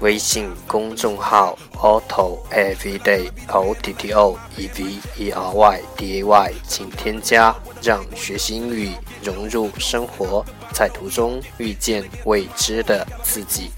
微信公众号 Auto Everyday O T T O E V E R Y D A Y，请添加，让学习英语融入生活，在途中遇见未知的自己。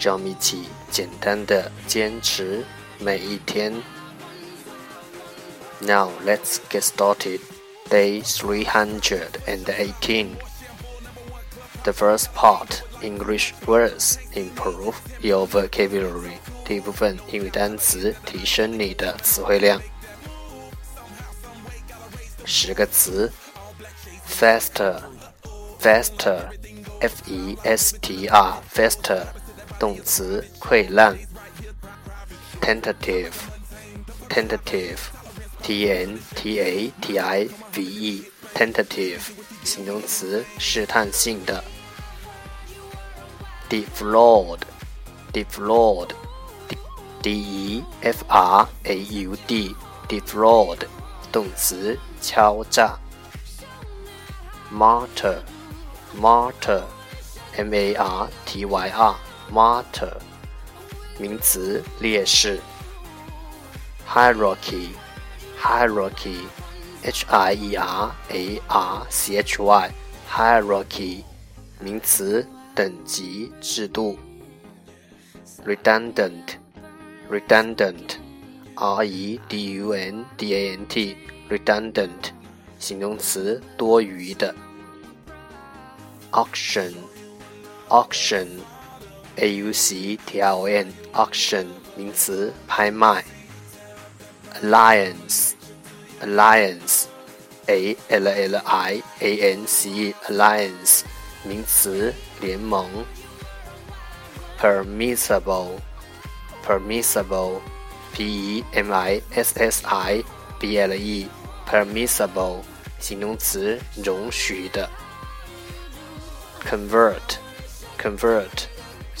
让我们一起简单的坚持每一天。Now let's get started. Day 318. The first part English words improve your vocabulary. 第一部分英语单词提升你的词汇量。十个词：faster，faster，f-e-s-t-r，faster。 动词溃烂，tentative，tentative，t n t a t i v e，tentative，形容词试探性的，defraud，defraud，d e f r a u d，defraud，动词敲诈，martyr，martyr，m a r t y r。martyr，名词，烈士。hierarchy，hierarchy，h i e r a r c h y，hierarchy，名词，等级制度。redundant，redundant，r e d u n d a n t，redundant，形容词，多余的。auction，auction。A u c t i o n auction 名词拍卖。alliance alliance a l l i a n c e alliance 名词联盟。permissible permissible p e m i s s i b l e permissible 形容词容许的。Convert convert convert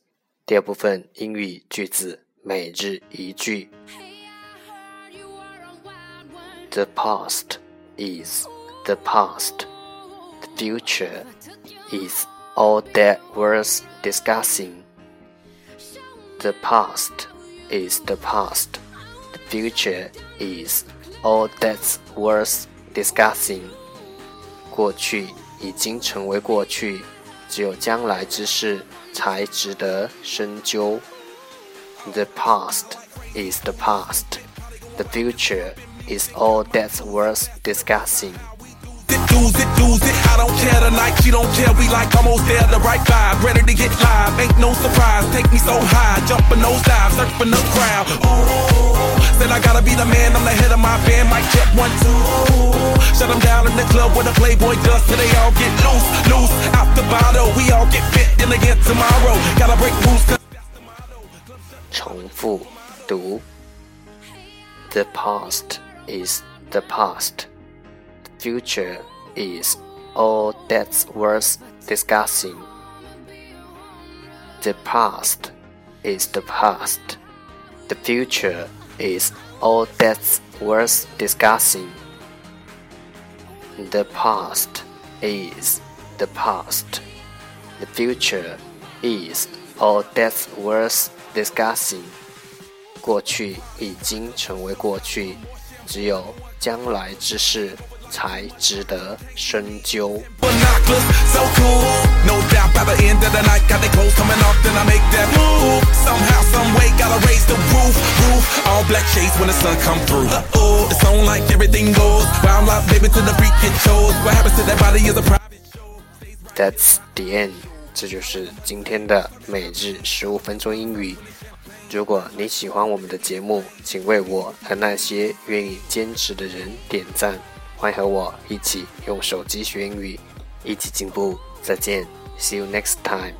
第二部分英语句子每日一句。The past is the past. The future is all that worth discussing. The past is the past. The future is all that's worth discussing. 过去已经成为过去，只有将来之事。才值得深究。The past is the past. The future is all that's worth discussing. Lose it, lose it. I don't care tonight. She don't care. We like almost there. The right vibe, ready to get live. Ain't no surprise. Take me so high, jumping those dives, surfing the crowd. Oh, said I gotta be the man. I'm the head of my band. Mic check one two. Shut them down in the club where the Playboy does. So they all get loose, loose out the bottle. We all get fit in again tomorrow. Gotta break rules. 重复读。The past is the past. The future is all that's worth discussing. The past is the past. The future is all that's worth discussing. The past is the past. The future is all that's worth discussing. 过去已经成为过去，只有将来之事 才值得深究。That's the end，这就是今天的每日十五分钟英语。如果你喜欢我们的节目，请为我和那些愿意坚持的人点赞。欢迎和我一起用手机学英语，一起进步。再见，See you next time。